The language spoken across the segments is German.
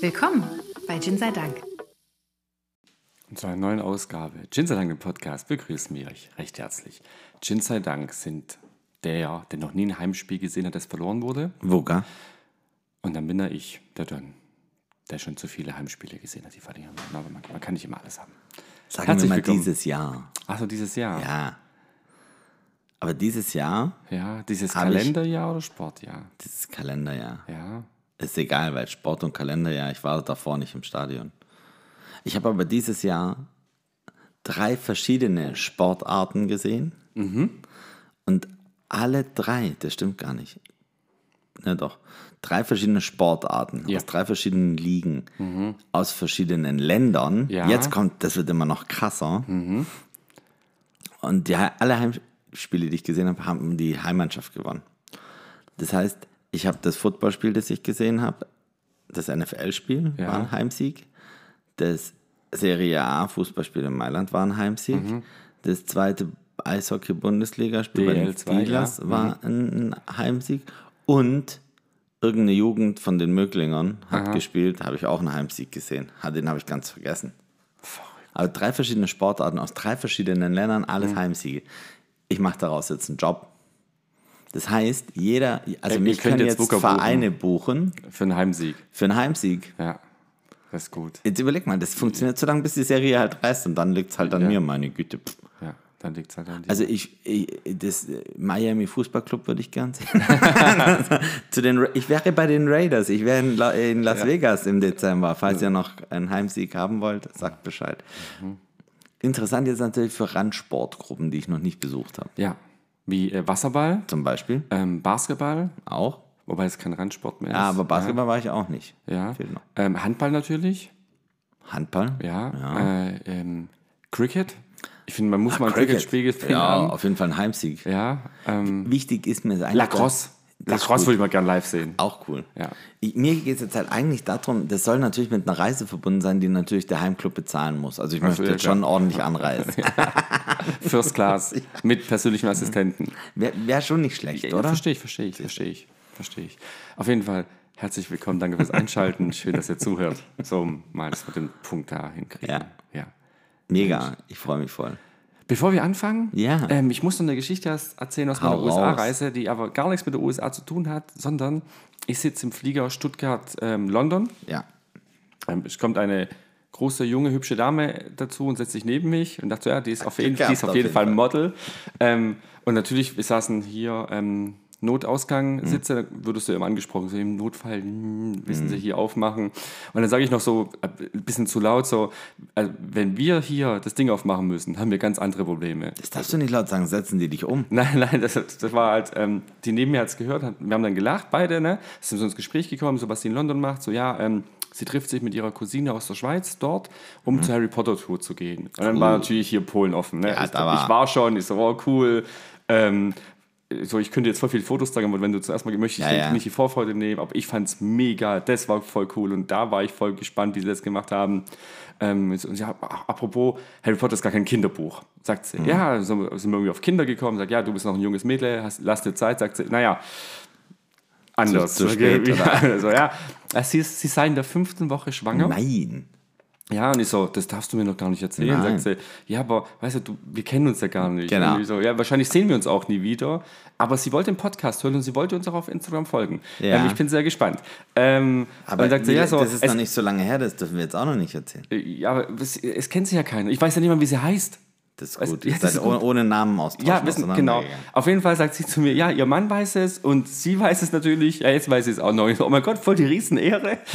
Willkommen bei Gin sei Dank. Und zu einer neuen Ausgabe. Gin sei Dank im Podcast begrüßen wir euch recht herzlich. Gin sei Dank sind der, der noch nie ein Heimspiel gesehen hat, das verloren wurde. Woga? Und dann bin da ich, der dann, der schon zu viele Heimspiele gesehen hat, die verlieren. Aber man, man kann nicht immer alles haben. Sagen Herzlich wir mal willkommen. dieses Jahr. Achso, dieses Jahr. Ja. Aber dieses Jahr, Ja, dieses Hab ich- Kalenderjahr oder Sportjahr? dieses Kalenderjahr, Ja. Ist egal, weil Sport und Kalenderjahr, ich war davor nicht im Stadion. Ich habe aber dieses Jahr drei verschiedene Sportarten gesehen. Und alle drei, das stimmt gar nicht. Ne, doch. Drei verschiedene Sportarten Ja. aus drei verschiedenen Ligen, aus verschiedenen Ländern. Ja. Jetzt kommt, das wird immer noch krasser. Und die, alle Heimspiele, die ich gesehen habe, haben die Heimmannschaft gewonnen. Das heißt, ich habe das Footballspiel, das ich gesehen habe, das NFL-Spiel Ja. war ein Heimsieg. Das Serie A Fußballspiel in Mailand war ein Heimsieg. Mhm. Das zweite Eishockey-Bundesliga-Spiel bei den DL2, Steelers ja. Mhm. war ein, ein Heimsieg. Und irgendeine Jugend von den Möglingern hat gespielt, habe ich auch einen Heimsieg gesehen. Ha, Den habe ich ganz vergessen. Aber drei verschiedene Sportarten aus drei verschiedenen Ländern, alles Mhm. Heimsiege. Ich mache daraus jetzt einen Job. Das heißt, jeder, also könnt können jetzt jetzt Vereine buchen Für einen Heimsieg. für einen Heimsieg. Ja. Das ist gut. Jetzt überleg mal, das funktioniert so lange, bis die Serie halt reißt und dann liegt es halt an Ja. mir, meine Güte. Pff. Ja, dann liegt es halt an dir. Also ich, ich das Miami Fußballclub würde ich gern sehen. Zu den, ich wäre bei den Raiders, ich wäre in, La, in Las Vegas im Dezember. Falls ihr noch einen Heimsieg haben wollt, sagt Bescheid. Mhm. Interessant jetzt natürlich für Randsportgruppen, die ich noch nicht besucht habe. ja. Wie äh, Wasserball, Zum Beispiel ähm, Basketball, auch. wobei es kein Randsport mehr ist. Ja, aber Basketball war ich auch nicht. Ja. Fehlt noch. Ähm, Handball natürlich. Handball? Ja. Äh, ähm, Cricket. Ich finde, man muss Ah, mal ein Cricket-Spiel finden. Ja, haben. auf jeden Fall ein Heimsieg. Ja. Ähm, Wichtig ist mir eigentlich. Lacrosse. Das gut. würde ich mal gerne live sehen. Auch cool. Ja. Ich, mir geht es jetzt halt eigentlich darum, das soll natürlich mit einer Reise verbunden sein, die natürlich der Heimclub bezahlen muss. Also ich möchte ja, jetzt schon ordentlich anreisen. First Class mit persönlichem Assistenten. Wäre wär schon nicht schlecht, Ja, oder? Verstehe ich, verstehe ich, verstehe ich, verstehe ich. Auf jeden Fall herzlich willkommen, danke fürs Einschalten. Schön, dass ihr zuhört. So, mal, dass wir den Punkt da hinkriegen. Ja. ja. Mega, ich freue mich voll. Bevor wir anfangen, Ja. ähm, ich muss noch eine Geschichte erzählen aus meiner. USA-Reise, die aber gar nichts mit der USA zu tun hat, sondern ich sitze im Flieger Stuttgart-London. Ja. Ähm, es kommt eine große, junge, hübsche Dame dazu und setzt sich neben mich und dachte, so, ja, die ist auf jeden, die ist auf jeden Fall. Model. Ähm, und natürlich, wir saßen hier ähm. Notausgang sitze, da würdest du immer angesprochen, so im Notfall hm, wissen Mhm. Sie hier aufmachen. Und dann sage ich noch so äh, ein bisschen zu laut so, äh, wenn wir hier das Ding aufmachen müssen, haben wir ganz andere Probleme. Das darfst du nicht laut sagen, setzen die dich um. Nein, nein, das, das war halt, ähm, die neben mir hat es gehört, hat, wir haben dann gelacht, beide, ne? Sind so ins Gespräch gekommen, so was sie in London macht, so ja, ähm, sie trifft sich mit ihrer Cousine aus der Schweiz dort, um Mhm. zur Harry Potter Tour zu gehen. Und dann war natürlich hier Polen offen, ne? Ja, ich, ich war schon, ich so, oh cool, ähm, so, ich könnte jetzt voll viele Fotos zeigen, aber wenn du zuerst mal möchtest, Ja, ich ja. nicht die Vorfreude nehmen, aber ich fand es mega, das war voll cool und da war ich voll gespannt, wie sie das gemacht haben. Ähm, und ach, apropos, Harry Potter ist gar kein Kinderbuch, sagt Mhm. sie. Ja, so sind wir irgendwie auf Kinder gekommen, sagt, ja, du bist noch ein junges Mädel, hast, lass dir Zeit, sagt sie, naja, anders. Zu- zu spät, ja, so, ja. Sie, ist, sie sei in der fünften Woche schwanger. Nein. Ja, und ich so, das darfst du mir noch gar nicht erzählen. Nein. Sagt sie, ja, aber weißt du, du, wir kennen uns ja gar nicht. Genau. Und ich so, ja, wahrscheinlich sehen wir uns auch nie wieder. Aber sie wollte den Podcast hören und sie wollte uns auch auf Instagram folgen. Ja. Ähm, ich bin sehr gespannt. Ähm, Aber sagt sie, ja, so, das ist es, noch nicht so lange her, das dürfen wir jetzt auch noch nicht erzählen. ja, aber es, es kennt sie ja keiner. Ich weiß ja nicht mal, wie sie heißt. Das ist gut. ja, das seid ist gut. ohne, Namen austauschen. Ja, wissen, genau. Auf jeden Fall sagt sie zu mir, ja, ihr Mann weiß es und sie weiß es natürlich. Ja, jetzt weiß sie es auch noch. Oh mein Gott, voll die Riesenehre.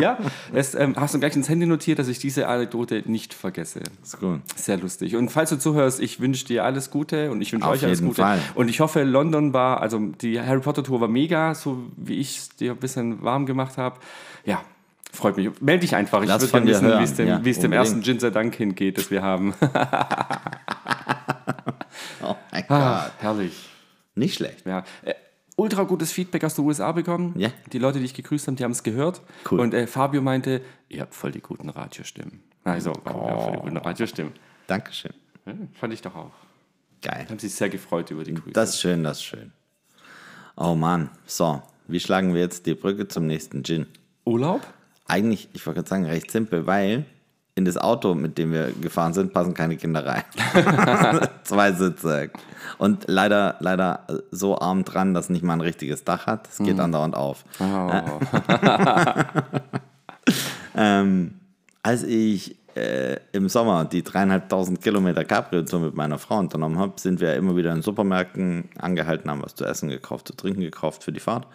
Ja, das, ähm, hast du gleich ins Handy notiert, dass ich diese Anekdote nicht vergesse. Ist gut. Sehr lustig. Und falls du zuhörst, ich wünsche dir alles Gute und ich wünsche euch alles jeden Gute. Fall. Und ich hoffe, London war, also die Harry Potter Tour war mega, so wie ich es dir ein bisschen warm gemacht habe. Ja, freut mich. Meld dich einfach. Ich Lass würde gerne wissen, hören. wie es dem, Ja, wie es dem ersten Gin sei Dank hingeht, das wir haben. Oh mein Ah, Gott. herrlich. Nicht schlecht. Ja. Äh, ultra gutes Feedback aus den USA bekommen. Ja. Die Leute, die ich gegrüßt habe, die haben es gehört. Cool. Und äh, Fabio meinte, ihr habt voll die guten Radiostimmen. Also, oh. ja, voll die guten Radiostimmen. Dankeschön. Ja, fand ich doch auch. Geil. Haben sich sehr gefreut über die Grüße. Das ist schön, das ist schön. Oh Mann. So, wie schlagen wir jetzt die Brücke zum nächsten Gin? Urlaub? Eigentlich, ich wollte gerade sagen, recht simpel, weil in das Auto, mit dem wir gefahren sind, passen keine Kinder rein. Zwei Sitze. Und leider, leider so arm dran, dass nicht mal ein richtiges Dach hat. Es geht andauernd auf. ähm, als ich äh, im Sommer die dreieinhalbtausend Kilometer Cabrio-Tour mit meiner Frau unternommen habe, sind wir immer wieder in Supermärkten angehalten, haben was zu essen gekauft, zu trinken gekauft für die Fahrt.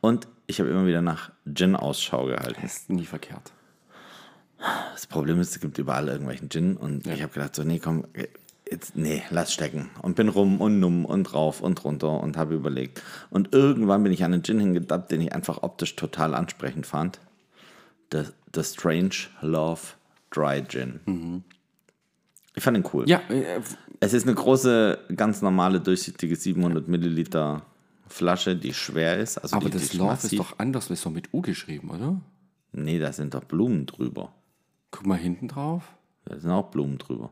Und ich habe immer wieder nach Gin Ausschau gehalten. Ist nie verkehrt. Das Problem ist, es gibt überall irgendwelchen Gin und ich habe gedacht, so, nee, komm, jetzt, nee, lass stecken. Und bin rum und numm und rauf und runter und habe überlegt. Und irgendwann bin ich an einen Gin hingedappt, den ich einfach optisch total ansprechend fand. The, the Strange Love Dry Gin. Ich fand ihn cool. Ja, äh, Es ist eine große, ganz normale, durchsichtige 700 Milliliter Flasche, die schwer ist. Also aber die, das die Love massiv- ist doch anders, das ist doch mit U geschrieben, oder? Nee, da sind doch Blumen drüber. Guck mal hinten drauf. Da sind auch Blumen drüber.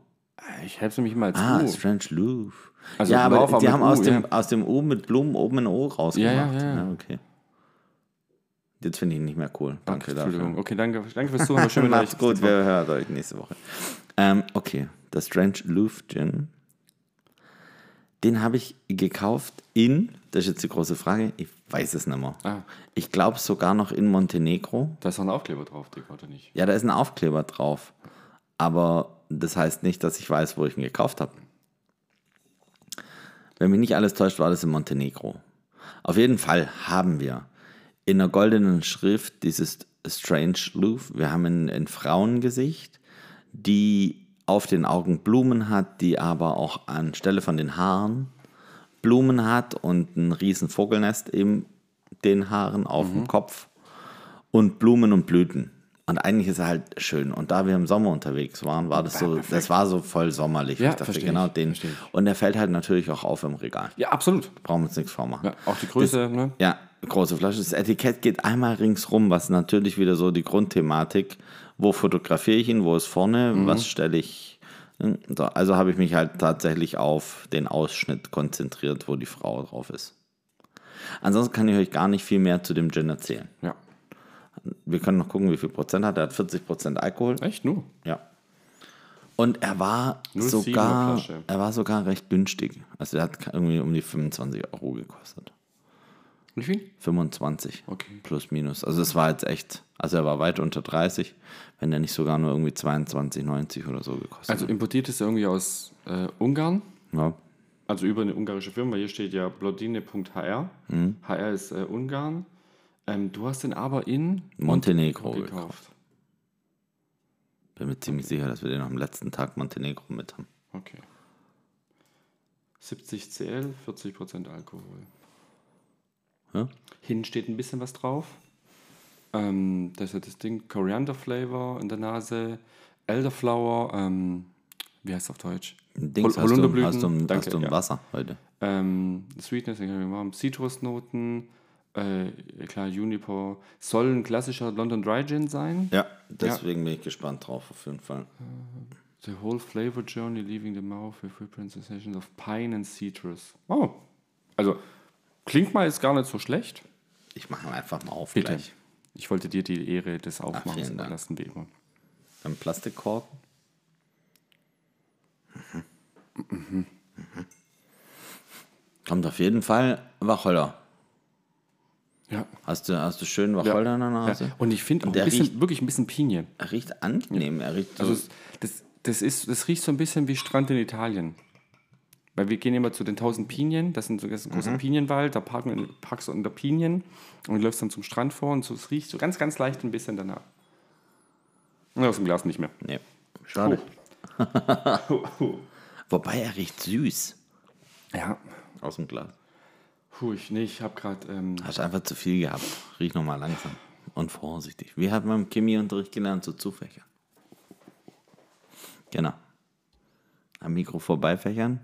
Ich helfe nämlich mal als Ah, U. Strange Love. Also ja, aber die haben U, aus, dem, ja. aus dem U mit Blumen oben ein O rausgemacht. Ja, ja, ja. okay. Jetzt finde ich ihn nicht mehr cool. Danke dafür. Entschuldigung. Okay, danke, danke fürs Zuhören. Schön, Macht's gut, wir hören euch nächste Woche. Ähm, okay, der Strange Love Gin. Den habe ich gekauft in, das ist jetzt die große Frage, ich weiß es nicht mehr. Ah. Ich glaube sogar noch in Montenegro. Da ist noch ein Aufkleber drauf, Dick, oder nicht? Ja, da ist ein Aufkleber drauf. Aber das heißt nicht, dass ich weiß, wo ich ihn gekauft habe. Wenn mich nicht alles täuscht, war das in Montenegro. Auf jeden Fall haben wir in der goldenen Schrift dieses Strange Louvre. Wir haben ein, ein Frauengesicht, die auf den Augen Blumen hat, die aber auch anstelle von den Haaren Blumen hat und ein riesen Vogelnest in den Haaren auf dem Kopf und Blumen und Blüten. Und eigentlich ist er halt schön. Und da wir im Sommer unterwegs waren, war das so, das war so voll sommerlich. Ja, ich dachte, genau ich, den. Und der fällt halt natürlich auch auf im Regal. Ja, absolut. Brauchen wir uns nichts vormachen. Ja, auch die Größe, ne? Ja, große Flasche. Das Etikett geht einmal ringsrum, was natürlich wieder so die Grundthematik, wo fotografiere ich ihn, wo ist vorne, Mhm. was stelle ich. So, also habe ich mich halt tatsächlich auf den Ausschnitt konzentriert, wo die Frau drauf ist. Ansonsten kann ich euch gar nicht viel mehr zu dem Gin erzählen. Ja. Wir können noch gucken, wie viel Prozent hat. Er hat 40 Prozent Alkohol. Echt? Nur? Ja. Und er war 0,7er sogar, er war sogar recht günstig. Also er hat irgendwie um die 25 Euro gekostet. Wie viel? 25. Okay. Plus minus. Also es war jetzt echt, also er war weit unter 30, wenn er nicht sogar nur irgendwie 22,90 oder so gekostet Also importiert ist er irgendwie aus äh, Ungarn. hat. Ja. Also über eine ungarische Firma. Hier steht ja blodine.hr. Mhm. HR ist äh, Ungarn. Ähm, du hast den aber in Montenegro gekauft. gekauft. Bin mir ziemlich sicher, dass wir den am letzten Tag Montenegro mit haben. Okay. 70 CL, 40% Alkohol. Ja? Hinten steht ein bisschen was drauf. Ähm, das ist ja das Ding Coriander Flavor in der Nase, Elderflower, ähm, wie heißt es auf Deutsch? Dings, Hol- hast du, hast du, hast Danke, du ein ja. Wasser heute? Ähm, Sweetness. Zitrusnoten, äh, klar, Juniper. Soll ein klassischer London Dry Gin sein. Ja, deswegen bin ich gespannt drauf, auf jeden Fall. The whole flavor journey leaving the mouth with vibrant sensations of pine and citrus. Oh, also klingt mal jetzt gar nicht so schlecht. Ich mache einfach mal auf Bitte. gleich. Ich wollte dir die Ehre des Aufmachens überlassen, wie immer. Beim Plastikkorken. Mhm. Kommt auf jeden Fall Wacholder. Ja. Hast du, hast du schön Wacholder in der Nase? ja. Und ich finde auch ein der bisschen, riecht- wirklich ein bisschen Pinien. Er riecht angenehm. Er riecht so, Also das, das, ist, das riecht so ein bisschen wie Strand in Italien. Weil wir gehen immer zu den 1000 Pinien, das, sind so, das ist ein Mhm. großer Pinienwald, da parken, parkst du unter Pinien und läufst dann zum Strand vor und so, es riecht so ganz, ganz leicht ein bisschen danach. Und aus dem Glas nicht mehr. nee, schade. Wobei er riecht süß Ja, aus dem Glas. puh, ich, nee, ich habe gerade, ähm, Hast einfach zu viel gehabt. Riech nochmal langsam und vorsichtig. Wie hat man im Chemieunterricht gelernt, so zufächern? Genau. Am Mikro vorbeifächern.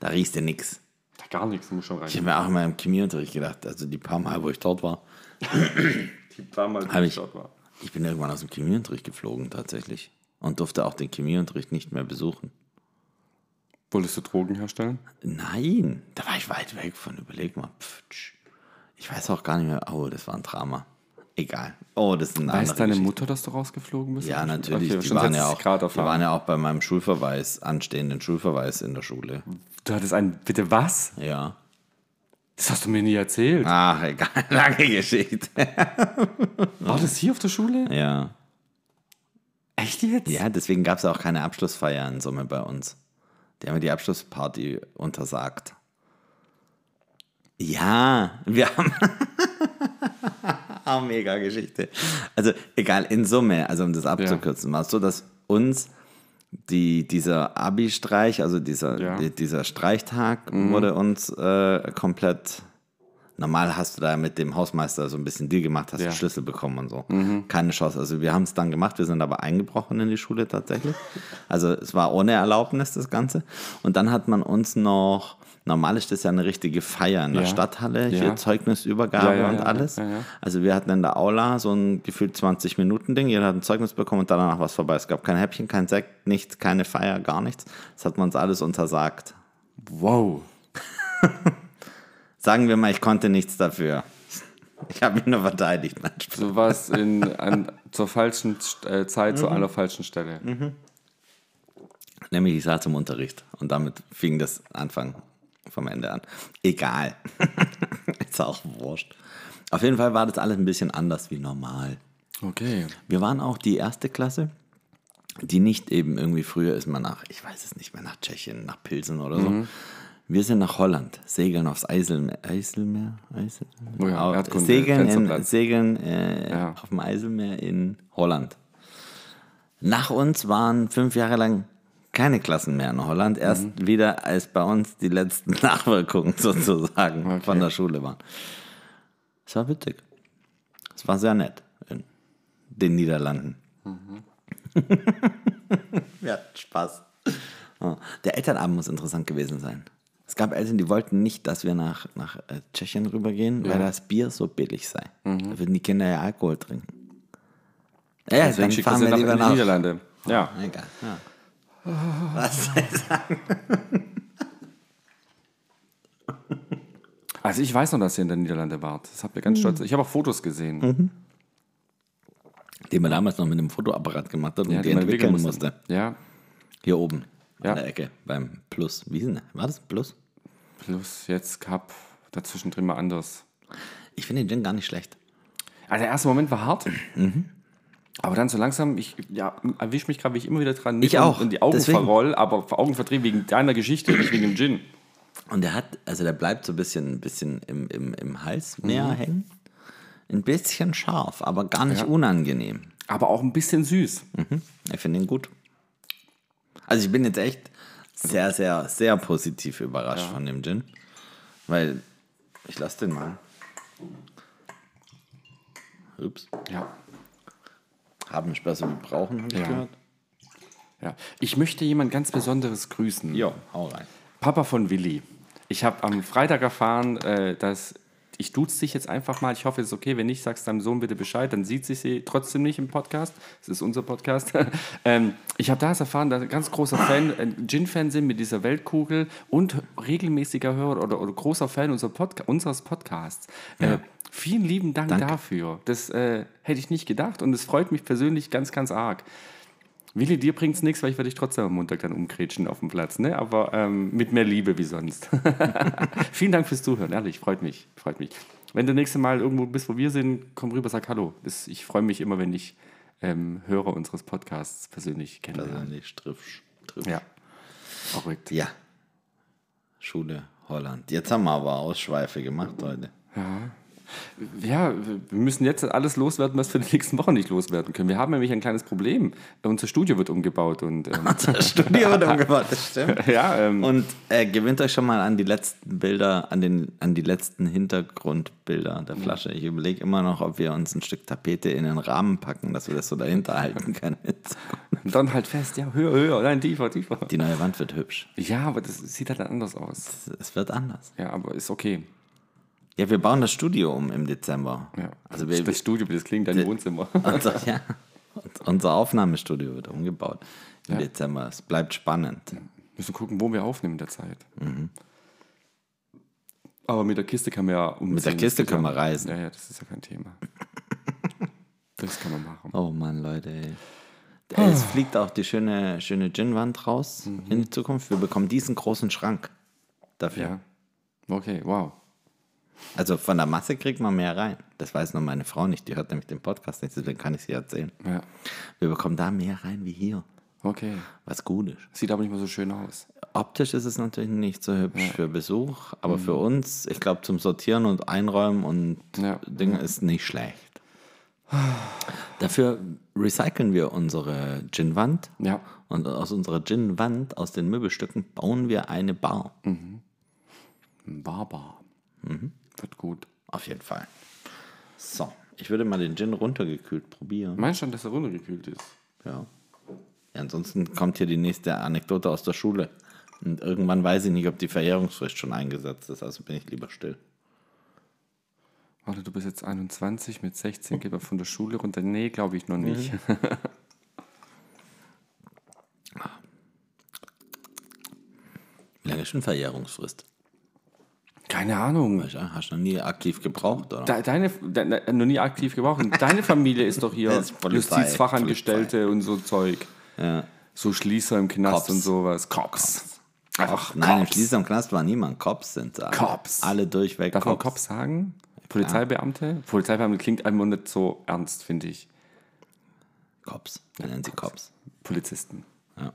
Da riechst du nix. gar nichts, muss schon rein. Ich habe mir auch immer im Chemieunterricht gedacht, also die paar Mal, wo ich dort war, Die paar Mal, Hab ich. dort war. ich bin irgendwann aus dem Chemieunterricht geflogen tatsächlich und durfte auch den Chemieunterricht nicht mehr besuchen. Wolltest du Drogen herstellen? Nein, da war ich weit weg von. Überleg mal. Pff. Ich weiß auch gar nicht mehr. Oh, das war ein Drama. Egal. Oh, das ist eine Weiß deine Geschichte. Mutter, dass du rausgeflogen bist? Ja, natürlich. Okay, die, waren ja auch, die waren ja auch bei meinem Schulverweis, anstehenden Schulverweis in der Schule. Du hattest einen, bitte was? Ja. Das hast du mir nie erzählt. Ach, egal. Lange Geschichte. War das hier auf der Schule? Ja. Echt jetzt? Ja, deswegen gab es auch keine Abschlussfeier in Summe bei uns. Die haben mir die Abschlussparty untersagt. Ja, wir haben. oh, mega Geschichte. Also, egal, in Summe, also um das abzukürzen, war es so, dass uns die, dieser Abi-Streich, also dieser, Ja. die, dieser Streichtag, wurde uns äh, komplett. Normal hast du da mit dem Hausmeister so ein bisschen Deal gemacht, hast Ja. den Schlüssel bekommen und so. Keine Chance. Also wir haben es dann gemacht, wir sind aber eingebrochen in die Schule tatsächlich. Also es war ohne Erlaubnis das Ganze. Und dann hat man uns noch, normal ist das ja eine richtige Feier in der Ja. Stadthalle, Ja. hier Zeugnisübergabe Ja, und alles. Also wir hatten in der Aula so ein gefühlt 20 Minuten Ding, jeder hat ein Zeugnis bekommen und danach was vorbei. Es gab kein Häppchen, kein Sekt, nichts, keine Feier, gar nichts. Das hat man uns alles untersagt. Wow. Sagen wir mal, ich konnte nichts dafür. Ich habe mich nur verteidigt. Nein, Spaß. Du warst in, an, zur falschen äh, Zeit, Mhm. zu einer falschen Stelle. Nämlich ich saß im Unterricht und damit fing das Anfang vom Ende an. Egal. Ist auch wurscht. Auf jeden Fall war das alles ein bisschen anders wie normal. Okay. Wir waren auch die erste Klasse, die nicht eben irgendwie früher ist man nach, ich weiß es nicht mehr, nach Tschechien, nach Pilsen oder so. Wir sind nach Holland, segeln aufs Eiselmeer. Eiselmeer? Eiselmeer? Oh ja, Erdkunde, segeln in, segeln äh, Ja. auf dem Eiselmeer in Holland. Nach uns waren fünf Jahre lang keine Klassen mehr in Holland, erst Mhm. wieder als bei uns die letzten Nachwirkungen sozusagen Okay. von der Schule waren. Es war witzig. Es war sehr nett in den Niederlanden. Wir hatten Spaß. Oh. Der Elternabend muss interessant gewesen sein. Es gab Eltern, die wollten nicht, dass wir nach, nach äh, Tschechien rübergehen, weil das Bier so billig sei. Da würden die Kinder ja Alkohol trinken. Ja, Deswegen dann schickt fahren wir nach, lieber nach. Niederlande. Ja. Egal. Ja. Was soll ich sagen? Also ich weiß noch, dass ihr in der Niederlande wart. Das habt ihr ganz Mhm. stolz. Ich habe auch Fotos gesehen. Den man damals noch mit einem Fotoapparat gemacht hat und Ja, die die man entwickeln wickeln musste. Ja. Hier oben Ja. an der Ecke beim Plus. Wie ist denn? War das Plus? Plus jetzt Cup. Dazwischen drin mal anders. Ich finde den Gin gar nicht schlecht. Also der erste Moment war hart. Mhm. Aber dann so langsam, ich ja, erwische mich gerade, wie ich immer wieder dran Ich auch, und die Augen deswegen. verroll, aber Augen verdrehe wegen deiner Geschichte, nicht wegen dem Gin. Und der hat, also der bleibt so ein bisschen, ein bisschen im, im, im Hals mehr Mhm. hängen. Ein bisschen scharf, aber gar nicht Ja. unangenehm. Aber auch ein bisschen süß. Ich finde ihn gut. Also ich bin jetzt echt sehr, sehr, sehr positiv überrascht von dem Gin. Weil, ich lasse den mal. Ups. Ja. Haben Späße wie brauchen, habe ich Ja. gehört. ja. Ich möchte jemand ganz Besonderes grüßen. Jo, hau rein. Papa von Willi. Ich habe am Freitag erfahren, äh, dass ich duze dich jetzt einfach mal. Ich hoffe, es ist okay. Wenn nicht, sagst deinem Sohn bitte Bescheid. Dann sieht sich sie trotzdem nicht im Podcast. Es ist unser Podcast. ähm, ich habe da erfahren, dass ein ganz großer Fan, ein Gin-Fan sind mit dieser Weltkugel und regelmäßiger Hörer oder, oder großer Fan unser Podca unseres Podcasts. Äh, vielen lieben Dank dafür. Das äh, hätte ich nicht gedacht und es freut mich persönlich ganz, ganz arg. Willi, dir bringt es nichts, weil ich werde dich trotzdem am Montag dann umkretschen auf dem Platz, ne? aber ähm, mit mehr Liebe wie sonst. Vielen Dank fürs Zuhören, ehrlich, freut mich, freut mich. Wenn du nächste Mal irgendwo bist, wo wir sind, komm rüber, sag Hallo. Das, ich freue mich immer, wenn ich ähm, Hörer unseres Podcasts persönlich kennenlerne. Persönlich Striff. Striff. Ja, verrückt. ja. Schule Holland. Jetzt haben wir aber Ausschweife gemacht heute. Ja, wir müssen jetzt alles loswerden, was wir die nächsten Wochen nicht loswerden können. Wir haben nämlich ein kleines Problem. Unser Studio wird umgebaut und ähm, Das Studio wird umgebaut, das stimmt. ja, ähm, Und äh, gewöhnt euch schon mal an die letzten Bilder, an, den, an die letzten Hintergrundbilder der Flasche. Ich überlege immer noch, ob wir uns ein Stück Tapete in den Rahmen packen, dass wir das so dahinter halten können. dann halt fest, ja, höher, höher, nein, tiefer, tiefer. Die neue Wand wird hübsch. Ja, aber das sieht halt anders aus. Es wird anders. Ja, aber ist okay. Ja, wir bauen das Studio um im Dezember. Ja. Also wir, das Studio, das klingt dein Wohnzimmer. unser, ja, unser Aufnahmestudio wird umgebaut im Dezember. Es bleibt spannend. müssen gucken, wo wir aufnehmen in der Zeit. Mhm. Aber mit der Kiste kann man ja umziehen. Mit der Kiste können ja. wir reisen. Ja, ja, das ist ja kein Thema. Das kann man machen. Oh Mann, Leute. Ey. Es fliegt auch die schöne, schöne Gin-Wand raus in die Zukunft. Wir bekommen diesen großen Schrank dafür. Ja. Okay, wow. Also von der Masse kriegt man mehr rein. Das weiß nur meine Frau nicht. Die hört nämlich den Podcast nicht, deswegen kann ich sie erzählen. Ja. Wir bekommen da mehr rein wie hier. Okay. Was gut ist. Sieht aber nicht mehr so schön aus. Optisch ist es natürlich nicht so hübsch für Besuch, aber für uns, ich glaube, zum Sortieren und Einräumen und Ja. Dinge ist nicht schlecht. Dafür recyceln wir unsere Gin-Wand Ja. und aus unserer Gin-Wand, aus den Möbelstücken, bauen wir eine Bar. Barbar. Wird gut. Auf jeden Fall. So, ich würde mal den Gin runtergekühlt probieren. Meinst du schon, dass er runtergekühlt ist? Ja. ja. Ansonsten kommt hier die nächste Anekdote aus der Schule. Und irgendwann weiß ich nicht, ob die Verjährungsfrist schon eingesetzt ist, also bin ich lieber still. Warte, du bist jetzt 21, mit 16 geht er von der Schule runter. Nee, glaube ich noch nicht. Wie lange ist schon Verjährungsfrist? Keine Ahnung. Hast du noch nie aktiv gebraucht, oder? De, deine, de, noch nie aktiv gebraucht. Deine Familie ist doch hier ist Polizei, Justizfachangestellte und so Zeug. Ja. So Schließer im Knast Cops. und sowas. Cops. Einfach Nein, im Cops. Schließer am Knast war niemand. Cops sind da. Cops. Alle durchweg Darf man Cops. Cops sagen? Polizeibeamte? Polizeibeamte klingt einfach nicht so ernst, finde ich. Cops. Wir nennen sie Cops. Polizisten. Ja.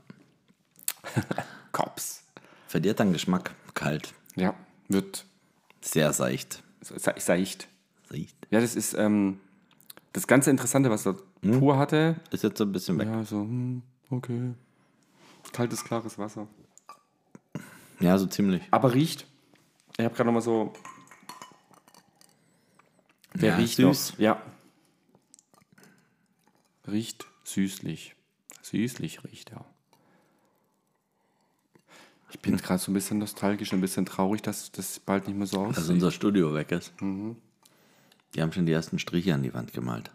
Cops. Verliert dann Geschmack. Kalt. Ja, wird Sehr seicht. se- seicht. Seicht. Ja, das ist ähm, das ganze Interessante, was er pur hatte. Ist jetzt so ein bisschen weg. Ja, so, hm, okay. Kaltes, klares Wasser. Ja, so ziemlich. Aber riecht. Ich habe gerade noch mal so. Wer Ja, riecht süß. Noch? Ja. Riecht süßlich. Süßlich riecht er. Ich bin gerade so ein bisschen nostalgisch, ein bisschen traurig, dass das bald nicht mehr so aussieht. Dass unser Studio weg ist. Mhm. Die haben schon die ersten Striche an die Wand gemalt.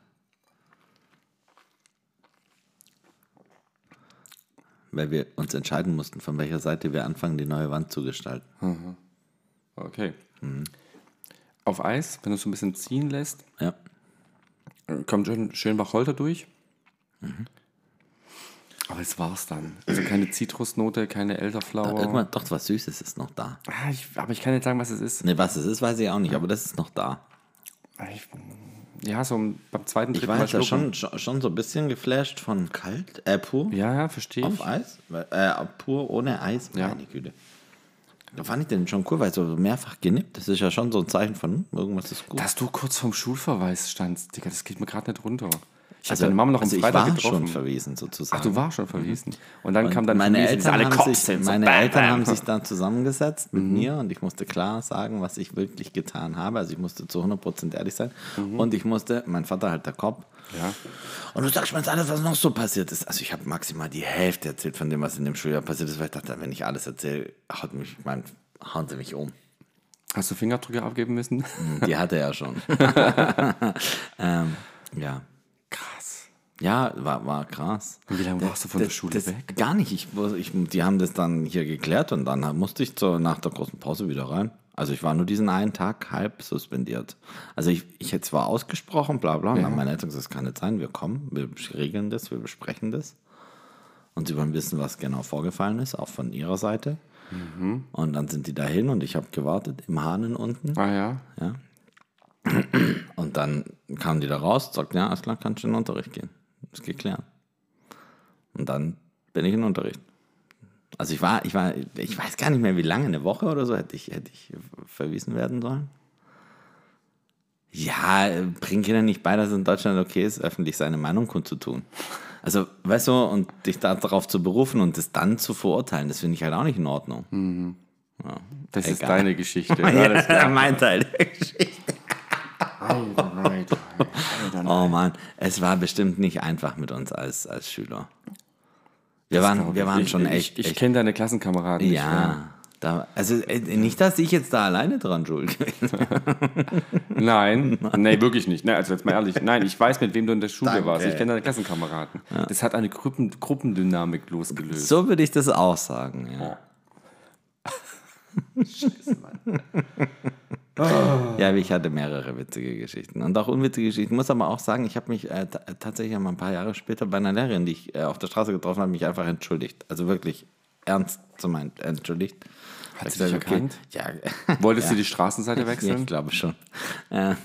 Weil wir uns entscheiden mussten, von welcher Seite wir anfangen, die neue Wand zu gestalten. okay. Auf Eis, wenn du es so ein bisschen ziehen lässt, Ja. kommt schön, schön Wacholder durch. Mhm. Aber das war's dann. Also keine Zitrusnote, keine Elderflower. Irgendwann, doch, was Süßes ist noch da. Ah, ich, aber ich kann nicht sagen, was es ist. Ne, was es ist, weiß ich auch nicht, aber das ist noch da. Ich, ja, so beim zweiten, Ich dritten war Mal jetzt ja schon, schon, so ein bisschen geflasht von kalt, äh, pur. Ja, ja, verstehe ich. Auf Eis? Weil- Äh, pur ohne Eis? Ja. Meine Güte. Da fand ich den schon cool, weil so mehrfach genippt, das ist ja schon so ein Zeichen von, hm, irgendwas ist gut. Dass du kurz vorm Schulverweis standst, Digga, das geht mir gerade nicht runter. Ich also, habe deine Mama noch am also ich Freitag war getroffen. schon verwiesen sozusagen. Ach, du warst schon verwiesen. Und dann Und kam dann meine Familie, Eltern, alle haben Cops sich, meine bam, Eltern bam. haben sich dann zusammengesetzt Mhm. mit mir und ich musste klar sagen, was ich wirklich getan habe. Also ich musste zu 100% ehrlich sein. Mhm. Und ich musste, mein Vater halt der Kopf. Ja. Und du sagst mir jetzt alles, was noch so passiert ist. Also ich habe maximal die Hälfte erzählt von dem, was in dem Schuljahr passiert ist, weil ich dachte, wenn ich alles erzähle, haut mich, mein, hauen sie mich um. Hast du Fingerabdrücke abgeben müssen? Die hatte er schon. ähm, ja. Ja, war, war krass. Und wie lange warst du von der Das- Schule das, weg? Gar nicht. Ich, ich, die haben das dann hier geklärt und dann musste ich zur, nach der großen Pause wieder rein. Also ich war nur diesen einen Tag halb suspendiert. Also ich, ich hätte zwar ausgesprochen, bla bla, und haben meine Eltern gesagt, das kann nicht sein, wir kommen, wir regeln das, wir besprechen das. Und sie wollen wissen, was genau vorgefallen ist, auch von ihrer Seite. Mhm. Und dann sind die dahin und ich habe gewartet im Hahnen unten. Ah ja. Ja. Und dann kamen die da raus, sagten, ja, alles klar, kannst du in den Unterricht gehen. Ist geklärt. Und dann bin ich in Unterricht. Also ich war, ich war, ich weiß gar nicht mehr, wie lange, eine Woche oder so hätte ich, hätte ich verwiesen werden sollen. Ja, bring Kinder nicht bei, dass es in Deutschland okay ist, öffentlich seine Meinung kundzutun. Also, weißt du, und dich darauf zu berufen und das dann zu verurteilen, das finde ich halt auch nicht in Ordnung. Das ist Egal. deine Geschichte. Alles klar. mein Teil der Geschichte. Alter. Oh Mann, es war bestimmt nicht einfach mit uns als, als Schüler. Wir waren, wir waren ich, schon ich, echt. Ich, echt kenne deine Klassenkameraden nicht ja, da, also äh, nicht, dass ich jetzt da alleine dran schuld gewesen Nein, nee, wirklich nicht. Nee, also jetzt mal ehrlich. Nein, ich weiß, mit wem du in der Schule Danke. warst. Ich kenne deine Klassenkameraden. Das hat eine Gruppen, Gruppendynamik losgelöst. So würde ich das auch sagen. Ja. Ja, ich hatte mehrere witzige Geschichten und auch unwitzige Geschichten. Ich muss aber auch sagen, ich habe mich äh, ta- tatsächlich mal ein paar Jahre später bei einer Lehrerin, die ich äh, auf der Straße getroffen habe, mich einfach entschuldigt. Also wirklich ernst zu meinen entschuldigt. Hat sie dich erkannt? Ja, Wolltest ja. du die Straßenseite Ja, wechseln? ich glaube schon. Äh,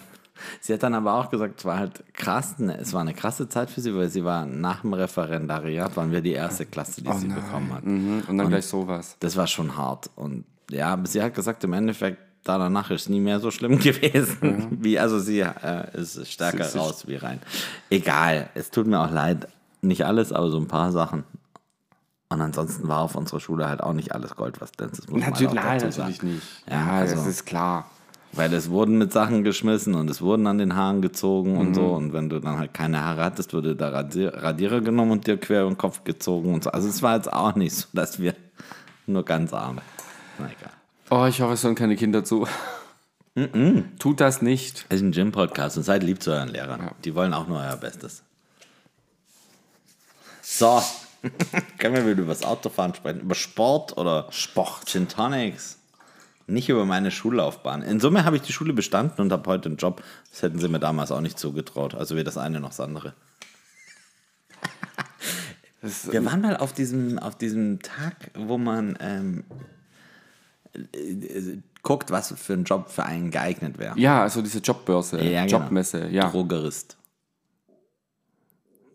sie hat dann aber auch gesagt, es war halt krass, ne, es war eine krasse Zeit für sie, weil sie war nach dem Referendariat, waren wir die erste Klasse, die sie bekommen hat. Mhm, und dann gleich sowas. Das war schon hart. Und ja, aber sie hat gesagt, im Endeffekt, da danach ist es nie mehr so schlimm gewesen. Wie, also sie äh, ist stärker Sie- raus wie rein. Egal, es tut mir auch leid. Nicht alles, aber so ein paar Sachen. Und ansonsten war auf unserer Schule halt auch nicht alles Gold, was man Natürlich, halt auch nein, natürlich nicht. Ja, Ja, also- das ist klar. Weil es wurden mit Sachen geschmissen und es wurden an den Haaren gezogen und so. Und wenn du dann halt keine Haare hattest, wurde Radier Radierer genommen und dir quer den Kopf gezogen und so. Also es war jetzt auch nicht so, dass wir nur ganz arm. Na egal. Oh, ich hoffe, es hören keine Kinder zu. Tut das nicht. Es ist ein Gym-Podcast und seid lieb zu euren Lehrern. Die wollen auch nur euer Bestes. So, können wir wieder über das Autofahren sprechen? Über Sport oder Sport? Gin Tonics. Nicht über meine Schullaufbahn. In Summe habe ich die Schule bestanden und habe heute einen Job. Das hätten sie mir damals auch nicht zugetraut. Also weder das eine noch das andere. Wir waren mal auf diesem, auf diesem Tag, wo man ähm, äh, guckt, was für ein Job für einen geeignet wäre. Ja, also diese Jobbörse, Ja, genau. Jobmesse, ja. Drogerist.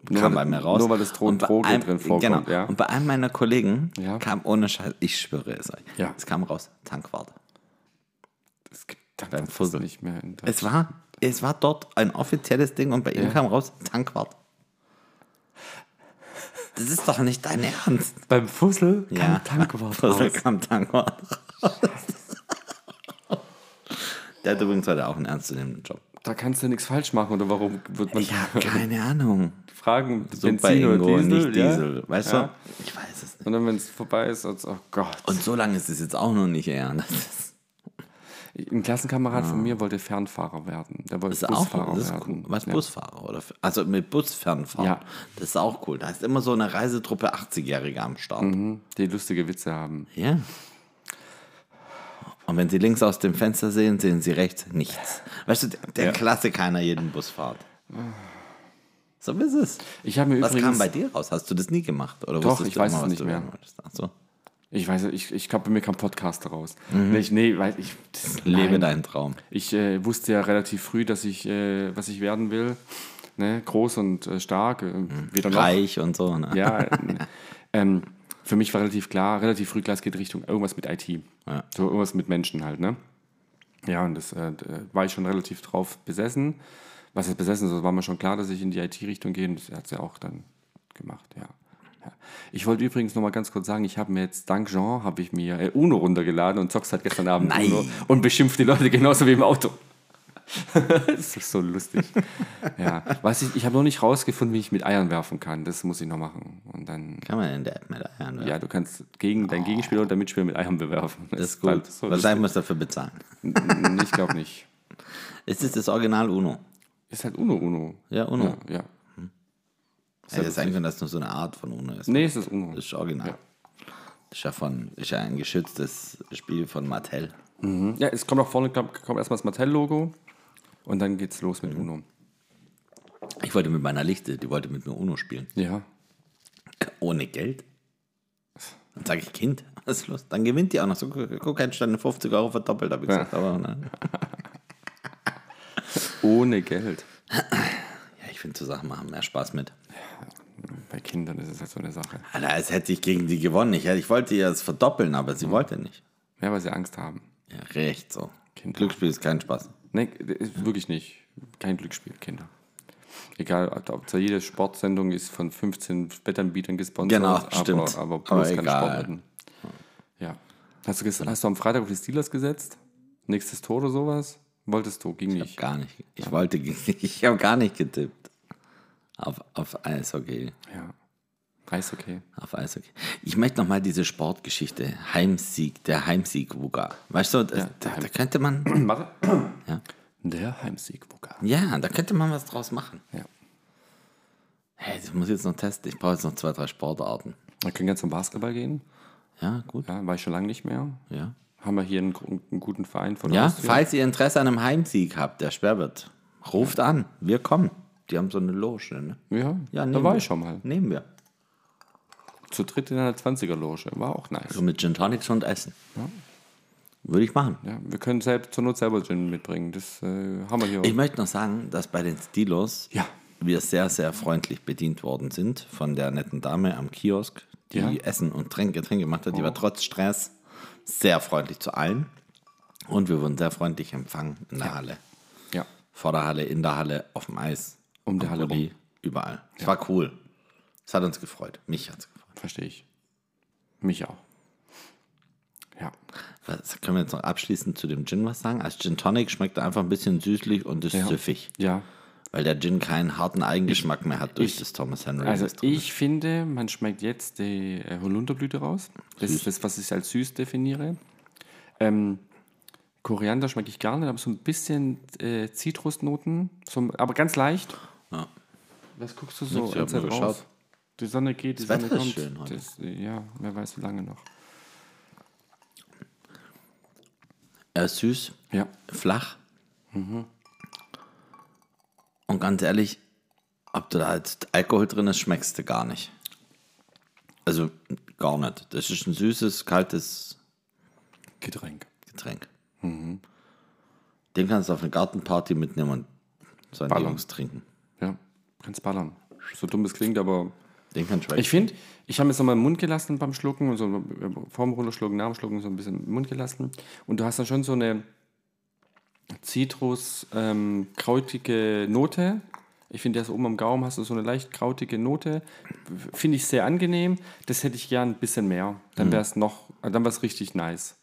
Nur kam weil- bei mir raus. nur weil das Dro- Und bei Droge einem- drin vorkommt, Genau. ja. Und bei einem meiner Kollegen Ja. kam ohne Scheiß, ich schwöre es euch, Ja. es kam raus, Tankwart. Es gibt Fussel. nicht mehr. In Es war, es war dort ein offizielles Ding und bei ihm kam raus, Tankwart. Das ist doch nicht dein Ernst. Beim Fussel kam Tankwart Fussel raus. kam Tankwart raus. Der hat übrigens heute auch einen ernstzunehmenden Job. Da kannst du nichts falsch machen, oder warum wird man Ich habe keine Ahnung. fragen, Super Benzin oder Ingo, Diesel? nicht ja? Diesel. Weißt Ja. du? Ich weiß es nicht. Und dann, wenn es vorbei ist, als, oh Gott. Und so lange ist es jetzt auch noch nicht her. Ist, Ein Klassenkamerad von mir wollte Fernfahrer werden. Der wollte das ist auch Busfahrer das ist werden. cool. Was ja. Busfahrer oder also mit Bus fernfahren. Ja. Das ist auch cool. Da ist immer so eine Reisetruppe 80-Jährige am Start. Mhm, Die lustige Witze haben. Ja. Und wenn sie links aus dem Fenster sehen, sehen sie rechts nichts. Weißt du, der, Ja. Klassiker einer jeden Busfahrt. So ist es. Ich habe mir Was übrigens. kam bei dir raus? Hast du das nie gemacht? Oder Doch, ich weiß immer, es was nicht mehr. so. Ich weiß, ich, ich glaube, bei mir kam Podcast raus. Nee, ich, nee, weil ich. Das, Mhm. Lebe nein. deinen Traum. Ich äh, wusste ja relativ früh, dass ich, äh, was ich werden will. Ne? Groß und äh, stark. Äh. Mhm. Reich und so. Ne? Ja. äh, ähm, für mich war relativ klar, relativ früh klar, es geht Richtung irgendwas mit IT. Ja. So irgendwas mit Menschen halt, ne? Ja, und das äh, da war ich schon relativ drauf besessen. Was ist besessen? So war mir schon klar, dass ich in die IT-Richtung gehe. Und das hat sie ja auch dann gemacht, ja. ja. Ich wollte übrigens noch mal ganz kurz sagen, ich habe mir jetzt dank Jean habe ich mir äh, Uno runtergeladen und zockst halt gestern Abend Nein. Uno und beschimpft die Leute genauso wie im Auto. das ist so lustig. ja, was ich, ich habe noch nicht rausgefunden, wie ich mit Eiern werfen kann. Das muss ich noch machen. Und dann, Kann man in der App mit Eiern werfen? ja, du kannst gegen deinen Gegenspieler und deinen Mitspieler mit Eiern bewerfen. Das ist halt gut. so Wahrscheinlich musst du dafür bezahlen. ich glaube nicht. Ist es das Original Uno? Ist halt Uno Uno. Ja, Uno. Ja, ja. Hätte sein können, dass es nur so eine Art von Uno ist. Nee, es ist Uno. Das ist original. Ja. Das ist ja, von, ist ja ein geschütztes Spiel von Mattel. Ja, es kommt auch vorne, glaub, kommt erstmal das Mattel-Logo und dann geht's los Mhm. mit Uno. Ich wollte mit meiner Lichte, die wollte mit mir Uno spielen. Ja. Ohne Geld. Dann sage ich, Kind, was ist los? Dann gewinnt die auch noch. So, guck, ich dann 50 Euro verdoppelt, habe ich gesagt. Aber nein. Ohne Geld. Ja, ich finde, so Sachen machen mehr Spaß mit. Bei Kindern ist es halt so eine Sache. Alter, als hätte ich gegen die gewonnen. Ich, ich wollte ihr das verdoppeln, aber sie wollte nicht. Ja, weil sie Angst haben. Ja, recht so. Kinder. Glücksspiel ist kein Spaß. Nee, ist wirklich nicht. Kein Glücksspiel, Kinder. Egal, ob zwar jede Sportsendung ist von 15 Wettanbietern gesponsert, Genau, aber, stimmt. aber bloß Aber keine. Sportwetten. Ja. Hast du, hast du am Freitag auf die Steelers gesetzt? Nächstes Tor oder sowas? Wolltest du? Ging nicht. Gar nicht. Ich wollte, ich habe gar nicht getippt. Auf, auf Eishockey. Ja. Eishockey. Auf Eishockey. Ich möchte noch mal diese Sportgeschichte. Heimsieg, der Heimsieg Wuga. Weißt du, da, da, da könnte man, Warte. Ja. Der Heimsieg Wuka. ja, da könnte man was draus machen. Ja. Hey, das muss ich jetzt noch testen. Ich brauche jetzt noch zwei, drei Sportarten. Wir können jetzt zum Basketball gehen. Ja, gut. Ja, war ich schon lange nicht mehr. Ja. haben wir hier einen, einen guten Verein von Ja, falls ihr Interesse an einem Heimsieg habt, der Sperrbert, ruft an. Wir kommen. Die haben so eine Loge, ne? Ja, Ja, da war wir. ich schon mal. Nehmen wir. Zu dritt in einer 20er-Loge. War auch nice. So mit Gin Tonics und Essen. Würde ich machen. Ja, wir können selbst, zur Not selber Gin mitbringen. Das äh, haben wir hier. Ich möchte noch sagen, dass bei den Stilos Ja. wir sehr, sehr freundlich bedient worden sind von der netten Dame am Kiosk, die Ja. Essen und Tränke, Getränke gemacht hat. Die war trotz Stress sehr freundlich zu allen. Und wir wurden sehr freundlich empfangen in der Halle. ja. Vor der Halle, in der Halle, auf dem Eis. Um die am Halle Pulli, Überall. Es war cool. Es hat uns gefreut. Mich hat es gefreut. Verstehe ich. Mich auch. Ja. Was, können wir jetzt noch abschließend zu dem Gin was sagen? Als Gin Tonic schmeckt er einfach ein bisschen süßlich und ist Ja. süffig. Ja. Weil der Gin keinen harten Eigengeschmack mehr hat durch ich- das Thomas Henry. Also ich finde, man schmeckt jetzt die äh, Holunderblüte raus. Das ist das, was ich als süß definiere. Ähm, Koriander schmecke ich gar nicht, aber so ein bisschen äh, Zitrusnoten, so, aber ganz leicht. Ja. Was guckst du so Nix, ich hab Zeit nur raus? geschaut. Die Sonne geht, die Das Sonne Wetter ist kommt. schön heute. Das, äh, ja, wer weiß wie lange noch. Er ist süß, Ja, flach. Und ganz ehrlich, ob da jetzt Alkohol drin ist, schmeckst du gar nicht. Also gar nicht. Das ist ein süßes, kaltes Getränk. Getränk. Den kannst du auf eine Gartenparty mitnehmen und seine Ballern. Jungs trinken. Ja, kannst ballern. So dumm es klingt, aber Den kannst du Ich finde, ich habe es nochmal im Mund gelassen beim Schlucken und so vorm Runterschlucken, nach dem Schlucken so ein bisschen im Mund gelassen. Und du hast dann schon so eine Zitrus, ähm, krautige Note. Ich finde, erst oben am Gaumen hast du so eine leicht krautige Note. Finde ich sehr angenehm. Das hätte ich gern ein bisschen mehr. Dann wäre es noch, dann wäre es richtig nice.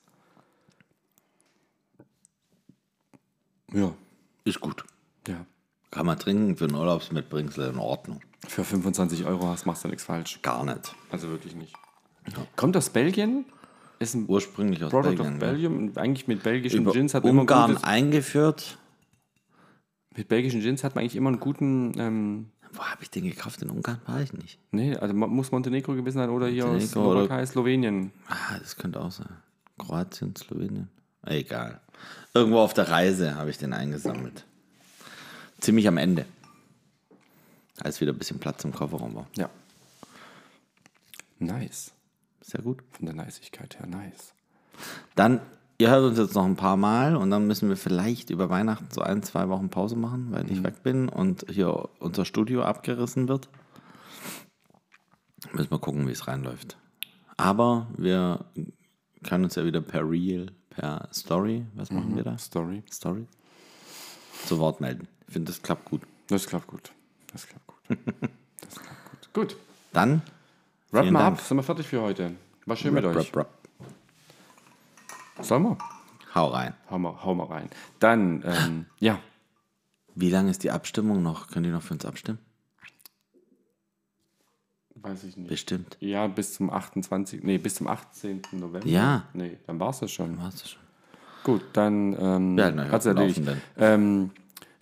Ja, Ist gut. ja. Kann man trinken für einen Urlaubsmitbringsel in Ordnung. Für 25 Euro hast, machst du nichts falsch. Gar nicht. Also wirklich nicht. Kommt aus Belgien, ist ein Ursprünglich aus Product Belgien. of ja. Belgium und eigentlich mit belgischen Über Gins hat man immer Ungarn gutes, eingeführt. mit belgischen Gins hat man eigentlich immer einen guten ähm, Wo habe ich den gekauft? In Ungarn war ich nicht. nee, also muss Montenegro gewesen sein oder hier aus Montenegro Slowakei, Slowenien. Ah, das könnte auch sein. Kroatien, Slowenien. Egal. Irgendwo auf der Reise habe ich den eingesammelt. Ziemlich am Ende. Als wieder ein bisschen Platz im Kofferraum war. Ja. Nice. Sehr gut. Von der Niceigkeit her, nice. Dann, ihr hört uns jetzt noch ein paar Mal und dann müssen wir vielleicht über Weihnachten so ein, zwei Wochen Pause machen, weil ich weg bin und hier unser Studio abgerissen wird. Müssen wir gucken, wie es reinläuft. Aber wir können uns ja wieder per Reel, per Story, was machen wir da? Story. Story? Zu Wort melden. Ich finde, das klappt gut. Das klappt gut. Das klappt gut. Das klappt gut. Gut. Dann, Wrap mal Dank. ab. Sind wir fertig für heute? War schön mit rap, euch. rap, rap. Sollen wir? hau rein. Hau mal, hau mal rein. Dann, ähm, ja. Wie lange ist die Abstimmung noch? Könnt ihr noch für uns abstimmen? Weiß ich nicht. Bestimmt. Ja, bis zum 28. Nee, bis zum 18. November. Ja. Nee, dann war es das schon. Hast du schon. Gut, dann ähm, halten euch hat's erledigt. Ähm,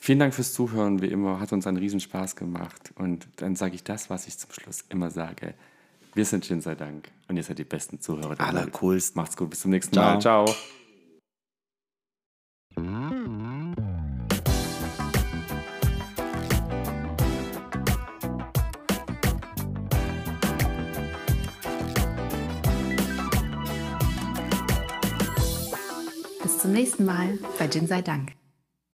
vielen Dank fürs Zuhören, wie immer. Hat uns einen Riesenspaß gemacht. Und dann sage ich das, was ich zum Schluss immer sage. Wir sind Gin sei Dank. Und ihr seid die besten Zuhörer. Allercoolsten. Macht's gut, bis zum nächsten Ciao. Mal. Ciao. Bis zum nächsten Mal bei Gin sei Dank.